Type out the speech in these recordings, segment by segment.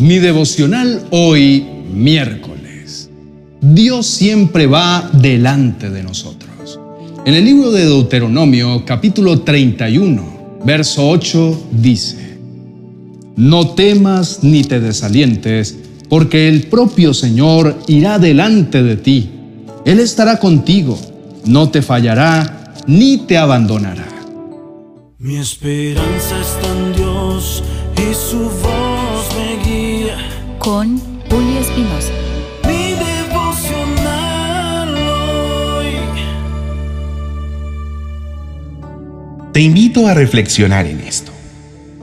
Mi devocional hoy, miércoles. Dios siempre va delante de nosotros. En el libro de Deuteronomio, capítulo 31, verso 8, dice, No temas ni te desalientes, porque el propio Señor irá delante de ti. Él estará contigo, no te fallará ni te abandonará. Mi esperanza está en Dios y su voz. Con Julio Espinosa. Mi devocional hoy. Te invito a reflexionar en esto.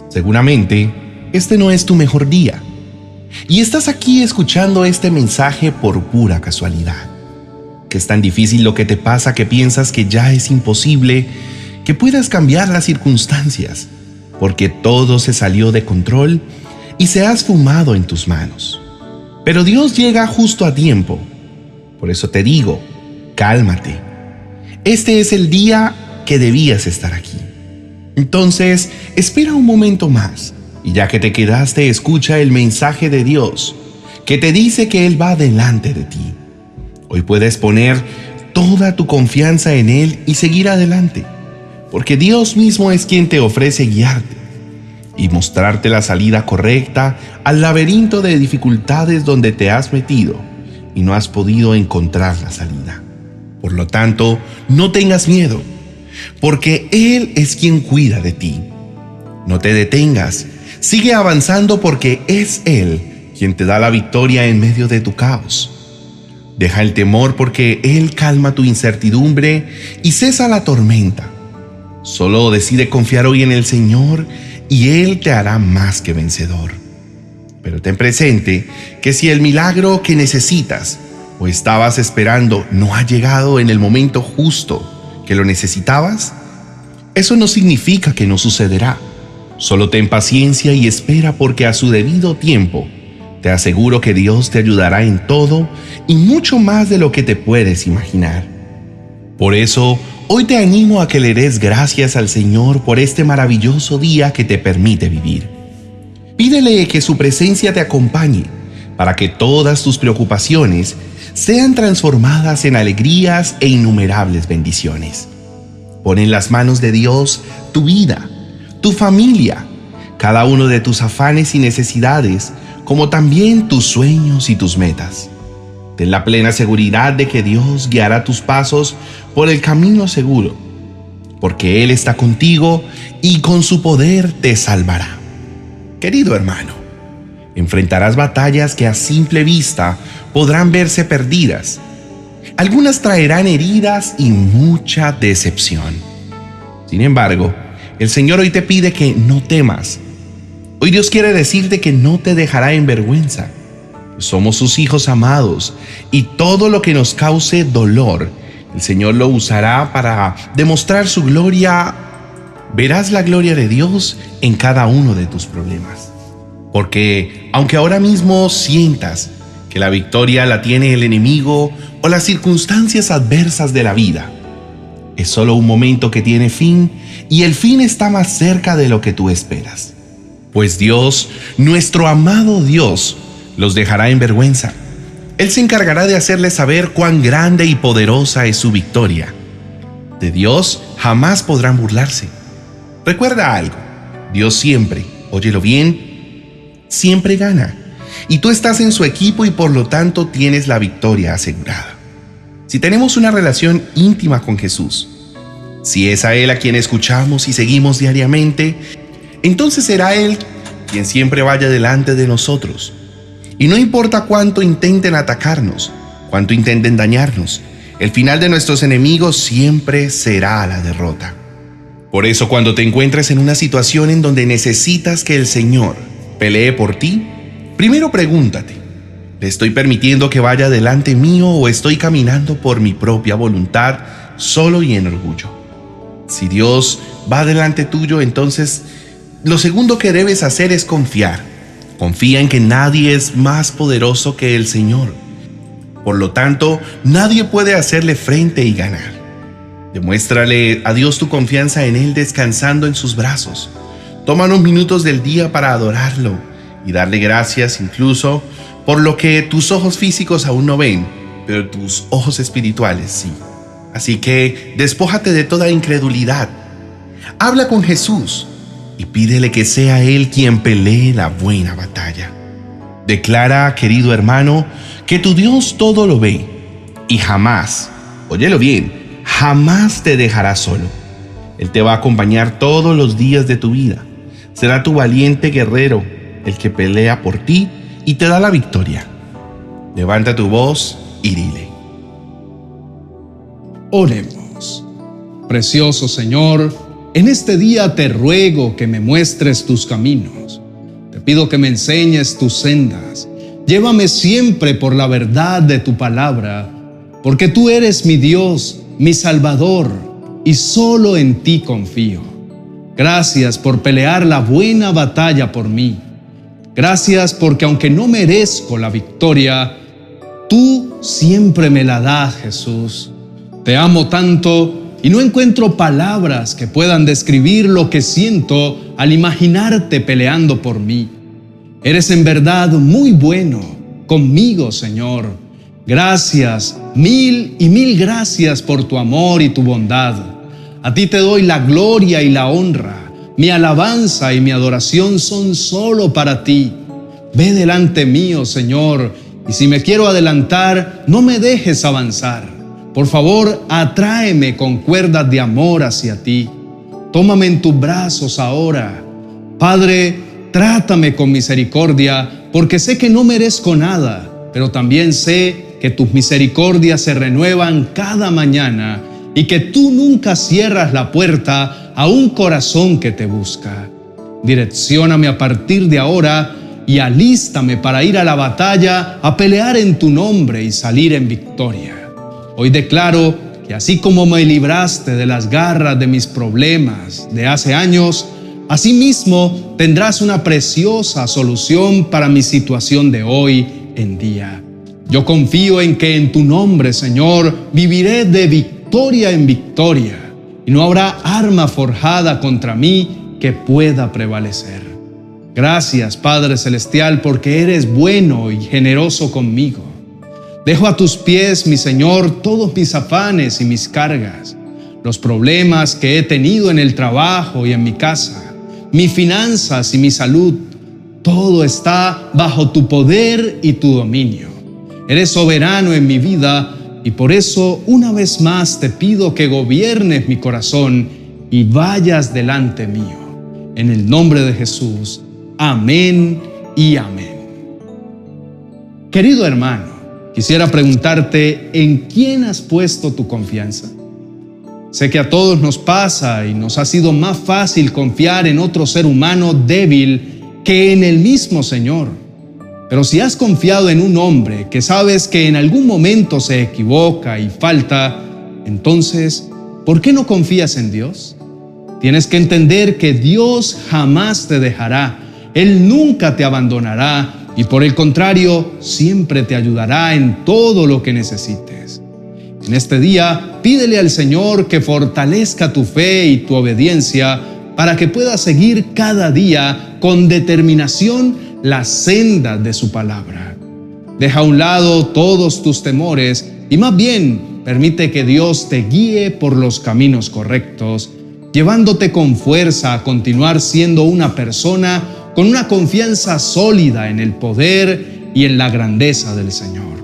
Seguramente, este no es tu mejor día. Y estás aquí escuchando este mensaje por pura casualidad. Que es tan difícil lo que te pasa que piensas que ya es imposible que puedas cambiar las circunstancias, porque todo se salió de control y se ha esfumado en tus manos. Pero Dios llega justo a tiempo. Por eso te digo, cálmate. Este es el día que debías estar aquí. Entonces, espera un momento más y ya que te quedaste, escucha el mensaje de Dios que te dice que Él va delante de ti. Hoy puedes poner toda tu confianza en Él y seguir adelante porque Dios mismo es quien te ofrece guiarte y mostrarte la salida correcta al laberinto de dificultades donde te has metido y no has podido encontrar la salida. Por lo tanto, no tengas miedo, porque Él es quien cuida de ti. No te detengas, sigue avanzando porque es Él quien te da la victoria en medio de tu caos. Deja el temor porque Él calma tu incertidumbre y cesa la tormenta Solo decide confiar hoy en el Señor y Él te hará más que vencedor. Pero ten presente que si el milagro que necesitas o estabas esperando no ha llegado en el momento justo que lo necesitabas, eso no significa que no sucederá. Solo ten paciencia y espera porque a su debido tiempo te aseguro que Dios te ayudará en todo y mucho más de lo que te puedes imaginar. Por eso, Hoy te animo a que le des gracias al Señor por este maravilloso día que te permite vivir. Pídele que su presencia te acompañe para que todas tus preocupaciones sean transformadas en alegrías e innumerables bendiciones. Pon en las manos de Dios tu vida, tu familia, cada uno de tus afanes y necesidades, como también tus sueños y tus metas. Ten la plena seguridad de que Dios guiará tus pasos por el camino seguro, porque Él está contigo y con su poder te salvará. Querido hermano, enfrentarás batallas que a simple vista podrán verse perdidas. Algunas traerán heridas y mucha decepción. Sin embargo, el Señor hoy te pide que no temas. Hoy Dios quiere decirte que no te dejará en vergüenza somos sus hijos amados y todo lo que nos cause dolor, el Señor lo usará para demostrar su gloria. Verás la gloria de Dios en cada uno de tus problemas. Porque aunque ahora mismo sientas que la victoria la tiene el enemigo o las circunstancias adversas de la vida, es solo un momento que tiene fin y el fin está más cerca de lo que tú esperas. Pues Dios, nuestro amado Dios, los dejará en vergüenza. Él se encargará de hacerles saber cuán grande y poderosa es su victoria. De Dios jamás podrán burlarse. Recuerda algo, Dios siempre, óyelo bien, siempre gana. Y tú estás en su equipo y por lo tanto tienes la victoria asegurada. Si tenemos una relación íntima con Jesús, si es a Él a quien escuchamos y seguimos diariamente, entonces será Él quien siempre vaya delante de nosotros y no importa cuánto intenten atacarnos, cuánto intenten dañarnos, el final de nuestros enemigos siempre será la derrota. Por eso cuando te encuentres en una situación en donde necesitas que el Señor pelee por ti, primero pregúntate, ¿le estoy permitiendo que vaya delante mío o estoy caminando por mi propia voluntad solo y en orgullo? Si Dios va delante tuyo, entonces lo segundo que debes hacer es confiar Confía en que nadie es más poderoso que el Señor. Por lo tanto, nadie puede hacerle frente y ganar. Demuéstrale a Dios tu confianza en Él descansando en sus brazos. Toma unos minutos del día para adorarlo y darle gracias incluso por lo que tus ojos físicos aún no ven, pero tus ojos espirituales sí. Así que despójate de toda incredulidad. Habla con Jesús y pídele que sea Él quien pelee la buena batalla. Declara, querido hermano, que tu Dios todo lo ve y jamás, óyelo bien, jamás te dejará solo. Él te va a acompañar todos los días de tu vida. Será tu valiente guerrero el que pelea por ti y te da la victoria. Levanta tu voz y dile. Oremos. Precioso Señor, en este día te ruego que me muestres tus caminos. Te pido que me enseñes tus sendas. Llévame siempre por la verdad de tu palabra, porque tú eres mi Dios, mi Salvador, y solo en ti confío. Gracias por pelear la buena batalla por mí. Gracias porque aunque no merezco la victoria, tú siempre me la das, Jesús. Te amo tanto y no encuentro palabras que puedan describir lo que siento al imaginarte peleando por mí. Eres en verdad muy bueno conmigo, Señor. Gracias, mil y mil gracias por tu amor y tu bondad. A ti te doy la gloria y la honra. Mi alabanza y mi adoración son solo para ti. Ve delante mío, Señor, y si me quiero adelantar, no me dejes avanzar. Por favor, atráeme con cuerdas de amor hacia ti. Tómame en tus brazos ahora. Padre, trátame con misericordia, porque sé que no merezco nada, pero también sé que tus misericordias se renuevan cada mañana y que tú nunca cierras la puerta a un corazón que te busca. Direccióname a partir de ahora y alístame para ir a la batalla, a pelear en tu nombre y salir en victoria. Hoy declaro que así como me libraste de las garras de mis problemas de hace años, asimismo tendrás una preciosa solución para mi situación de hoy en día. Yo confío en que en tu nombre, Señor, viviré de victoria en victoria y no habrá arma forjada contra mí que pueda prevalecer. Gracias, Padre Celestial, porque eres bueno y generoso conmigo. Dejo a tus pies, mi Señor, todos mis afanes y mis cargas, los problemas que he tenido en el trabajo y en mi casa, mis finanzas y mi salud. Todo está bajo tu poder y tu dominio. Eres soberano en mi vida y por eso una vez más te pido que gobiernes mi corazón y vayas delante mío. En el nombre de Jesús. Amén y amén. Querido hermano, Quisiera preguntarte, ¿en quién has puesto tu confianza? Sé que a todos nos pasa y nos ha sido más fácil confiar en otro ser humano débil que en el mismo Señor. Pero si has confiado en un hombre que sabes que en algún momento se equivoca y falta, entonces, ¿por qué no confías en Dios? Tienes que entender que Dios jamás te dejará, Él nunca te abandonará y por el contrario, siempre te ayudará en todo lo que necesites. En este día, pídele al Señor que fortalezca tu fe y tu obediencia para que puedas seguir cada día con determinación la senda de su palabra. Deja a un lado todos tus temores y más bien permite que Dios te guíe por los caminos correctos, llevándote con fuerza a continuar siendo una persona con una confianza sólida en el poder y en la grandeza del Señor.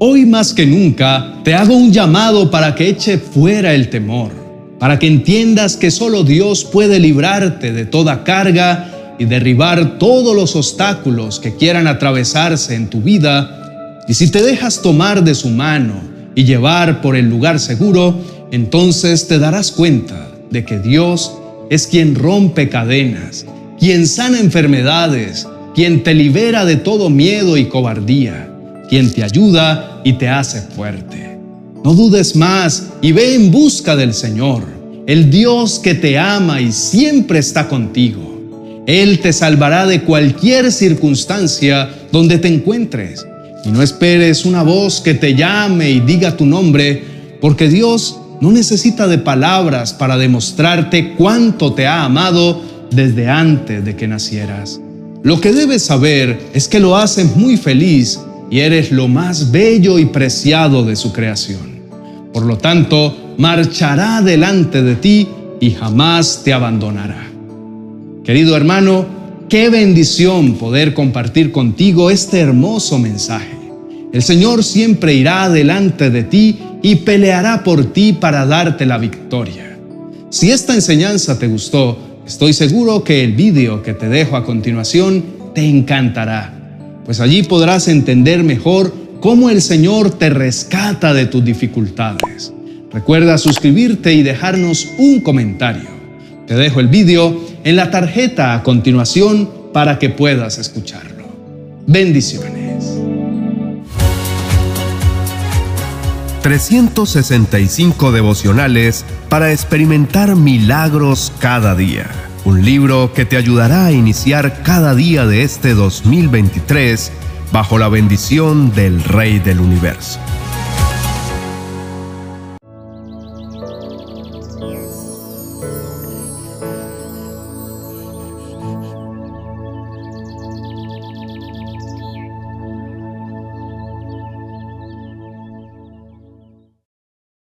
Hoy más que nunca te hago un llamado para que eche fuera el temor, para que entiendas que solo Dios puede librarte de toda carga y derribar todos los obstáculos que quieran atravesarse en tu vida. Y si te dejas tomar de su mano y llevar por el lugar seguro, entonces te darás cuenta de que Dios es quien rompe cadenas quien sana enfermedades, quien te libera de todo miedo y cobardía, quien te ayuda y te hace fuerte. No dudes más y ve en busca del Señor, el Dios que te ama y siempre está contigo. Él te salvará de cualquier circunstancia donde te encuentres. Y no esperes una voz que te llame y diga tu nombre, porque Dios no necesita de palabras para demostrarte cuánto te ha amado desde antes de que nacieras. Lo que debes saber es que lo haces muy feliz y eres lo más bello y preciado de su creación. Por lo tanto, marchará delante de ti y jamás te abandonará. Querido hermano, qué bendición poder compartir contigo este hermoso mensaje. El Señor siempre irá delante de ti y peleará por ti para darte la victoria. Si esta enseñanza te gustó, estoy seguro que el vídeo que te dejo a continuación te encantará, pues allí podrás entender mejor cómo el Señor te rescata de tus dificultades. Recuerda suscribirte y dejarnos un comentario. Te dejo el vídeo en la tarjeta a continuación para que puedas escucharlo. Bendiciones. 365 devocionales para experimentar milagros cada día. Un libro que te ayudará a iniciar cada día de este 2023 bajo la bendición del Rey del Universo.